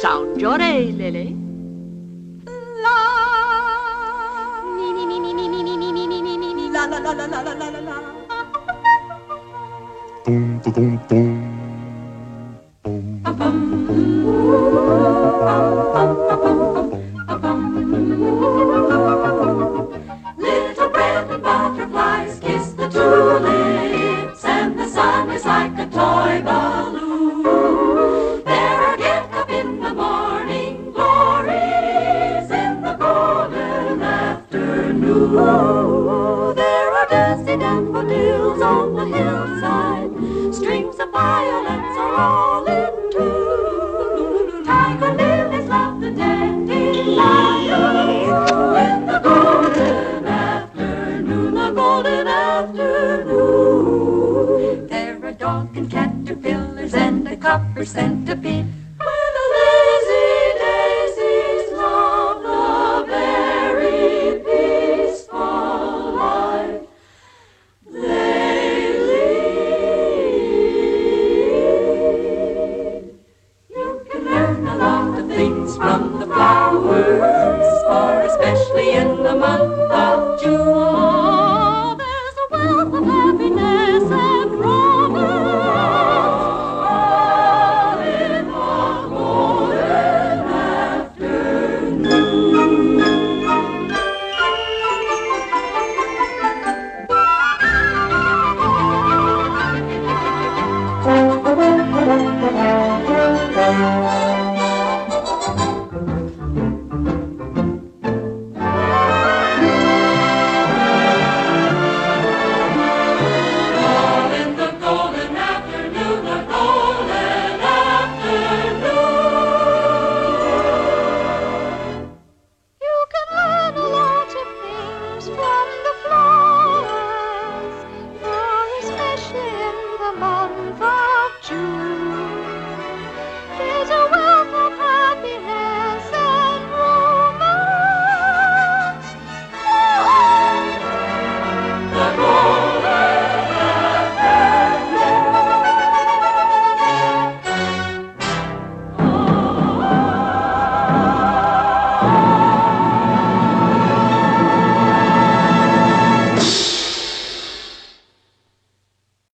Sound your A, Lily. La. La la la la la la la la la. Boom, boom, boom. Afternoon. There are dusty daffodils on the hillside, streams of violets are all in tune. Tiger lilies love the dandelions in the golden afternoon, the golden afternoon. There are dog and caterpillars and a copper centipede. mama.